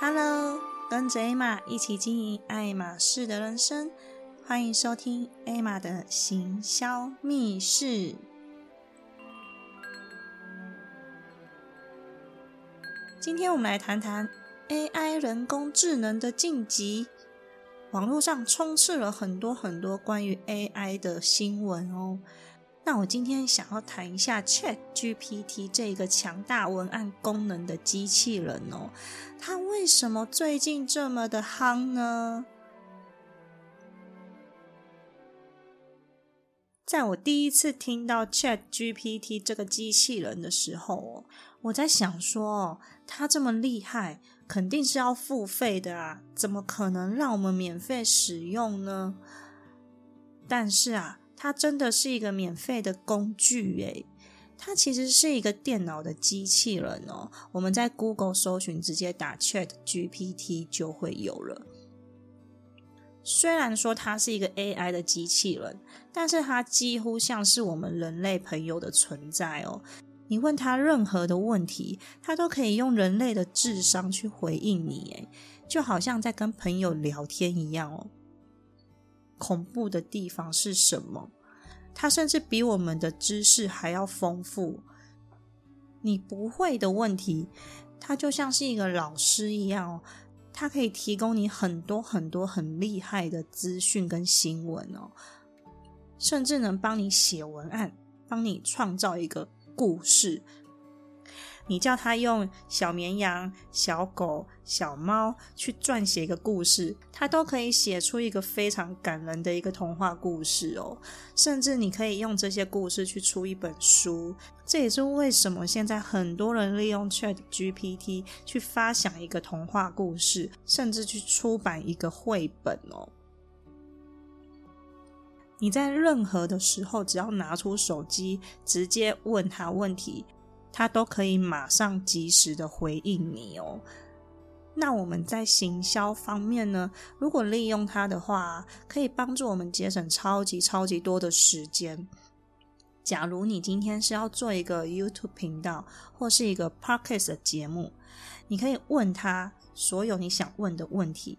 Hello，跟着 Emma 一起经营爱马仕的人生，欢迎收听 Emma 的行销密室。今天我们来谈谈 AI 人工智能的晋级。网络上充斥了很多很多关于 AI 的新闻哦。那我今天想要谈一下 Chat GPT 这个强大文案功能的机器人哦，它为什么最近这么的夯呢？在我第一次听到 Chat GPT 这个机器人的时候，我在想说，它这么厉害。肯定是要付费的啊，怎么可能让我们免费使用呢？但是啊，它真的是一个免费的工具诶，它其实是一个电脑的机器人哦。我们在 Google 搜寻，直接打 Chat GPT 就会有了。虽然说它是一个 AI 的机器人，但是它几乎像是我们人类朋友的存在哦。你问他任何的问题，他都可以用人类的智商去回应你，诶，就好像在跟朋友聊天一样哦。恐怖的地方是什么？他甚至比我们的知识还要丰富。你不会的问题，他就像是一个老师一样哦，他可以提供你很多很多很厉害的资讯跟新闻哦，甚至能帮你写文案，帮你创造一个。故事，你叫他用小绵羊、小狗、小猫去撰写一个故事，他都可以写出一个非常感人的一个童话故事哦。甚至你可以用这些故事去出一本书，这也是为什么现在很多人利用 Chat GPT 去发想一个童话故事，甚至去出版一个绘本哦。你在任何的时候，只要拿出手机，直接问他问题，他都可以马上及时的回应你哦。那我们在行销方面呢？如果利用它的话，可以帮助我们节省超级超级多的时间。假如你今天是要做一个 YouTube 频道或是一个 Podcast 的节目，你可以问他所有你想问的问题。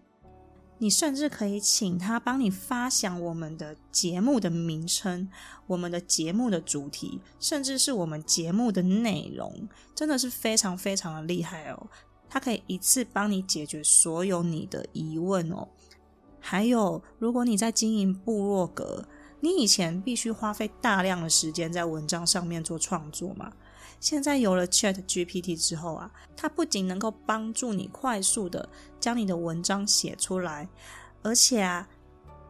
你甚至可以请他帮你发想我们的节目的名称、我们的节目的主题，甚至是我们节目的内容，真的是非常非常的厉害哦！他可以一次帮你解决所有你的疑问哦。还有，如果你在经营部落格，你以前必须花费大量的时间在文章上面做创作嘛？现在有了 Chat GPT 之后啊，它不仅能够帮助你快速的将你的文章写出来，而且啊，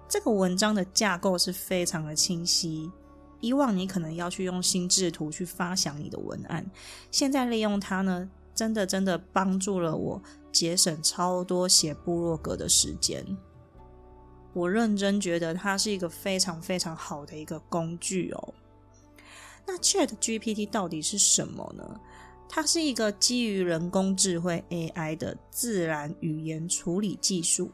这个文章的架构是非常的清晰。以往你可能要去用心智图去发想你的文案，现在利用它呢，真的真的帮助了我节省超多写部落格的时间。我认真觉得它是一个非常非常好的一个工具哦。那 Chat GPT 到底是什么呢？它是一个基于人工智慧 AI 的自然语言处理技术。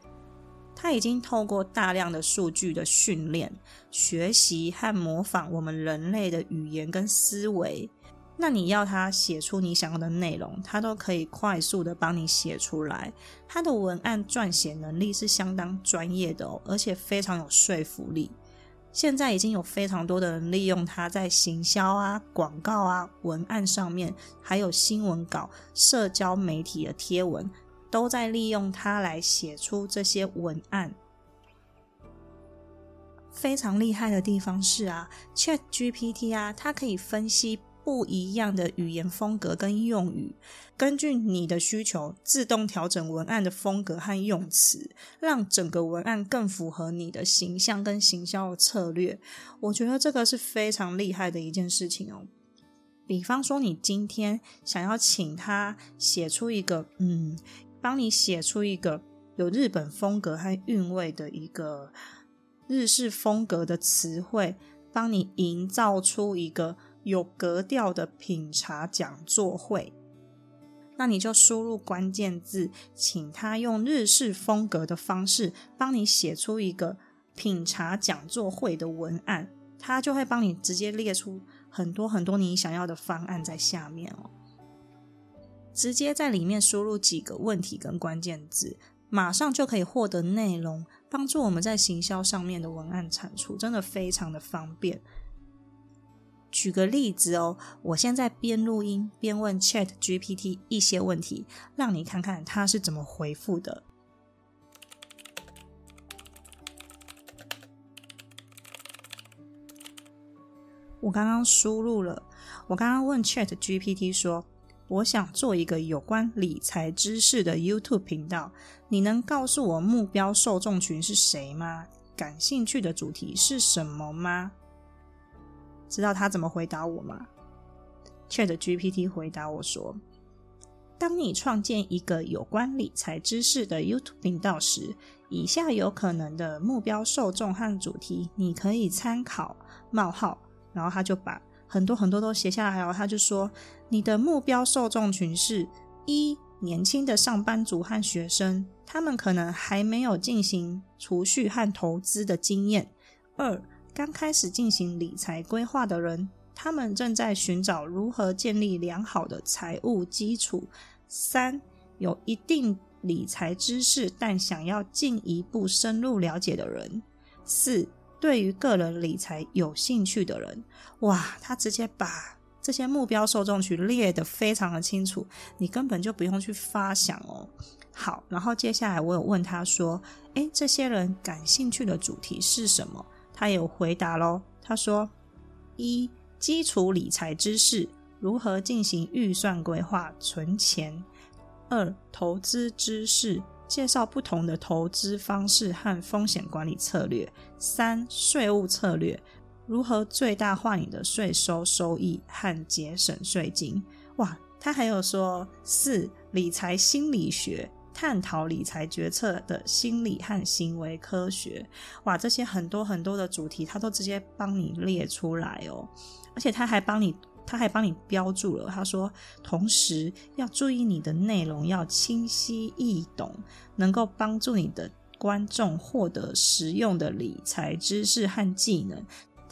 它已经透过大量的数据的训练、学习和模仿我们人类的语言跟思维。那你要它写出你想要的内容，它都可以快速的帮你写出来。它的文案撰写能力是相当专业的哦，而且非常有说服力。现在已经有非常多的人利用它在行销啊、广告啊、文案上面，还有新闻稿、社交媒体的贴文，都在利用它来写出这些文案。非常厉害的地方是啊，Chat GPT 啊，它可以分析。不一样的语言风格跟用语，根据你的需求自动调整文案的风格和用词，让整个文案更符合你的形象跟行销策略。我觉得这个是非常厉害的一件事情哦。比方说，你今天想要请他写出一个，嗯，帮你写出一个有日本风格和韵味的一个日式风格的词汇，帮你营造出一个。有格调的品茶讲座会，那你就输入关键字，请他用日式风格的方式帮你写出一个品茶讲座会的文案，他就会帮你直接列出很多很多你想要的方案在下面哦。直接在里面输入几个问题跟关键字，马上就可以获得内容，帮助我们在行销上面的文案产出，真的非常的方便。举个例子哦，我现在边录音边问 Chat GPT 一些问题，让你看看它是怎么回复的。我刚刚输入了，我刚刚问 Chat GPT 说，我想做一个有关理财知识的 YouTube 频道，你能告诉我目标受众群是谁吗？感兴趣的主题是什么吗？知道他怎么回答我吗？Chat GPT 回答我说：“当你创建一个有关理财知识的 YouTube 频道时，以下有可能的目标受众和主题，你可以参考。”冒号，然后他就把很多很多都写下来，然后他就说：“你的目标受众群是一年轻的上班族和学生，他们可能还没有进行储蓄和投资的经验；二。”刚开始进行理财规划的人，他们正在寻找如何建立良好的财务基础。三，有一定理财知识但想要进一步深入了解的人。四，对于个人理财有兴趣的人。哇，他直接把这些目标受众群列得非常的清楚，你根本就不用去发想哦。好，然后接下来我有问他说：“诶，这些人感兴趣的主题是什么？”他有回答喽，他说：一、基础理财知识，如何进行预算规划、存钱；二、投资知识，介绍不同的投资方式和风险管理策略；三、税务策略，如何最大化你的税收收益和节省税金。哇，他还有说四、理财心理学。探讨理财决策的心理和行为科学，哇，这些很多很多的主题，他都直接帮你列出来哦，而且他还帮你，他还帮你标注了。他说，同时要注意你的内容要清晰易懂，能够帮助你的观众获得实用的理财知识和技能。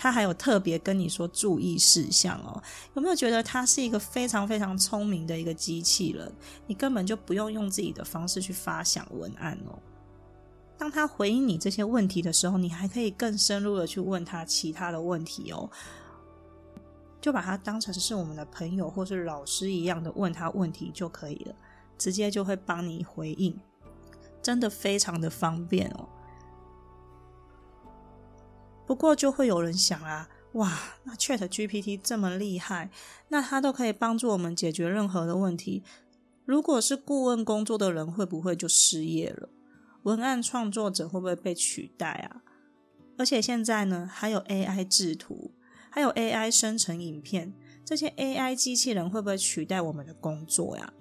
他还有特别跟你说注意事项哦，有没有觉得他是一个非常非常聪明的一个机器人？你根本就不用用自己的方式去发想文案哦。当他回应你这些问题的时候，你还可以更深入的去问他其他的问题哦，就把他当成是我们的朋友或是老师一样的问他问题就可以了，直接就会帮你回应，真的非常的方便哦。不过就会有人想啊，哇，那 Chat GPT 这么厉害，那它都可以帮助我们解决任何的问题。如果是顾问工作的人，会不会就失业了？文案创作者会不会被取代啊？而且现在呢，还有 AI 制图，还有 AI 生成影片，这些 AI 机器人会不会取代我们的工作呀？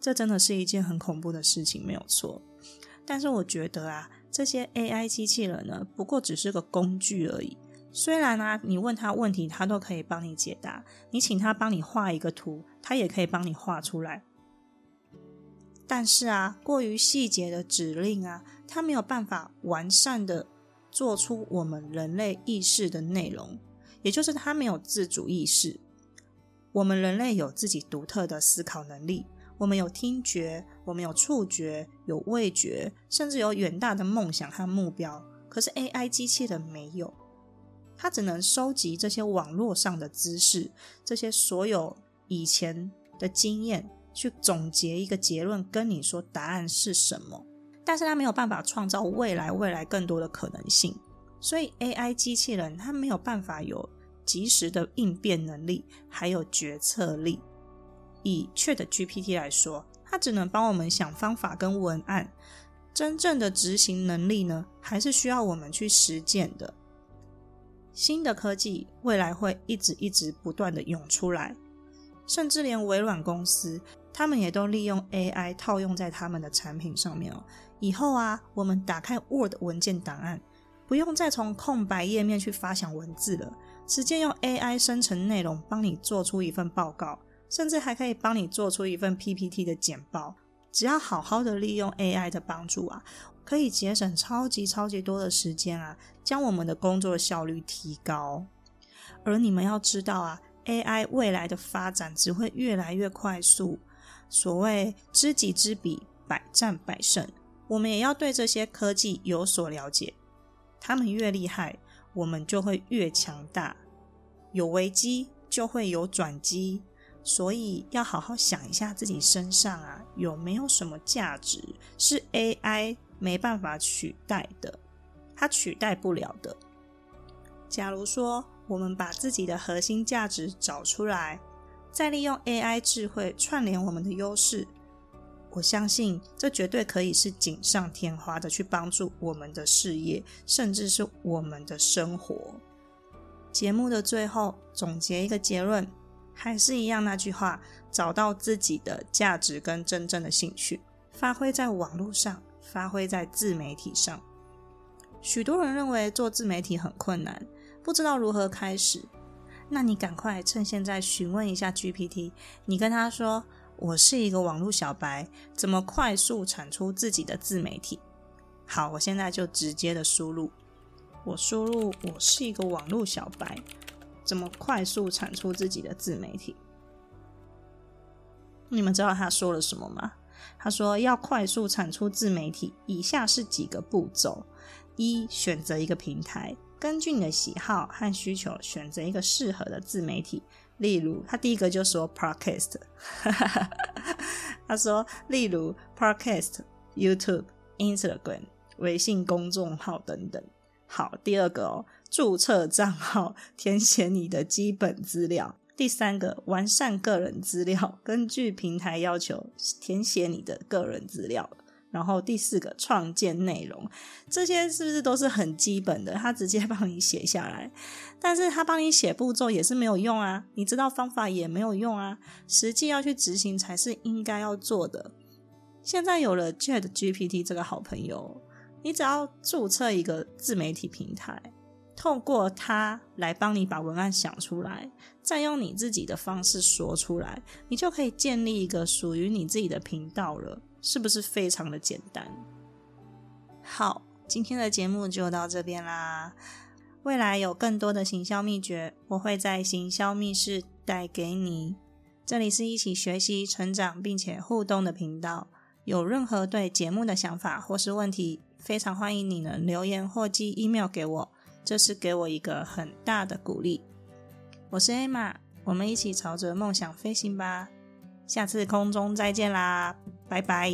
这真的是一件很恐怖的事情，没有错。但是我觉得啊。这些 AI 机器人呢，不过只是个工具而已。虽然呢，你问他问题，他都可以帮你解答；你请他帮你画一个图，他也可以帮你画出来。但是啊，过于细节的指令啊，它没有办法完善的做出我们人类意识的内容，也就是它没有自主意识。我们人类有自己独特的思考能力。我们有听觉，我们有触觉，有味觉，甚至有远大的梦想和目标。可是 AI 机器人没有，它只能收集这些网络上的知识，这些所有以前的经验，去总结一个结论，跟你说答案是什么。但是它没有办法创造未来未来更多的可能性。所以 AI 机器人它没有办法有及时的应变能力，还有决策力。以 Chat GPT 来说，它只能帮我们想方法跟文案，真正的执行能力呢，还是需要我们去实践的。新的科技未来会一直一直不断的涌出来，甚至连微软公司，他们也都利用 AI 套用在他们的产品上面哦。以后啊，我们打开 Word 文件档案，不用再从空白页面去发想文字了，直接用 AI 生成内容，帮你做出一份报告。甚至还可以帮你做出一份 PPT 的简报，只要好好的利用 AI 的帮助啊，可以节省超级超级多的时间啊，将我们的工作效率提高。而你们要知道啊 AI 未来的发展只会越来越快速。所谓知己知彼，百战百胜。我们也要对这些科技有所了解。他们越厉害，我们就会越强大。有危机就会有转机，所以要好好想一下自己身上啊有没有什么价值是 AI 没办法取代的，它取代不了的。假如说我们把自己的核心价值找出来，再利用 AI 智慧串联我们的优势。我相信这绝对可以是锦上添花的，去帮助我们的事业，甚至是我们的生活。节目的最后总结一个结论，还是一样那句话：找到自己的价值跟真正的兴趣，发挥在网络上，发挥在自媒体上。许多人认为做自媒体很困难，不知道如何开始。那你赶快趁现在询问一下 GPT，你跟他说。我是一个网络小白，怎么快速产出自己的自媒体？好，我现在就直接的输入，我输入我是一个网络小白，怎么快速产出自己的自媒体？你们知道他说了什么吗？他说要快速产出自媒体，以下是几个步骤：一、选择一个平台，根据你的喜好和需求，选择一个适合的自媒体。例如，他第一个就说 podcast，他说，例如 podcast、YouTube、Instagram、微信公众号等等。好，第二个哦，注册账号，填写你的基本资料。第三个，完善个人资料，根据平台要求填写你的个人资料。然后第四个创建内容，这些是不是都是很基本的？他直接帮你写下来，但是他帮你写步骤也是没有用啊！你知道方法也没有用啊！实际要去执行才是应该要做的。现在有了 Chat GPT 这个好朋友，你只要注册一个自媒体平台，透过它来帮你把文案想出来，再用你自己的方式说出来，你就可以建立一个属于你自己的频道了。是不是非常的简单？好，今天的节目就到这边啦。未来有更多的行销秘诀，我会在行销密室带给你。这里是一起学习、成长并且互动的频道。有任何对节目的想法或是问题，非常欢迎你能留言或寄 email 给我，这是给我一个很大的鼓励。我是 Emma，我们一起朝着梦想飞行吧。下次空中再见啦，拜拜。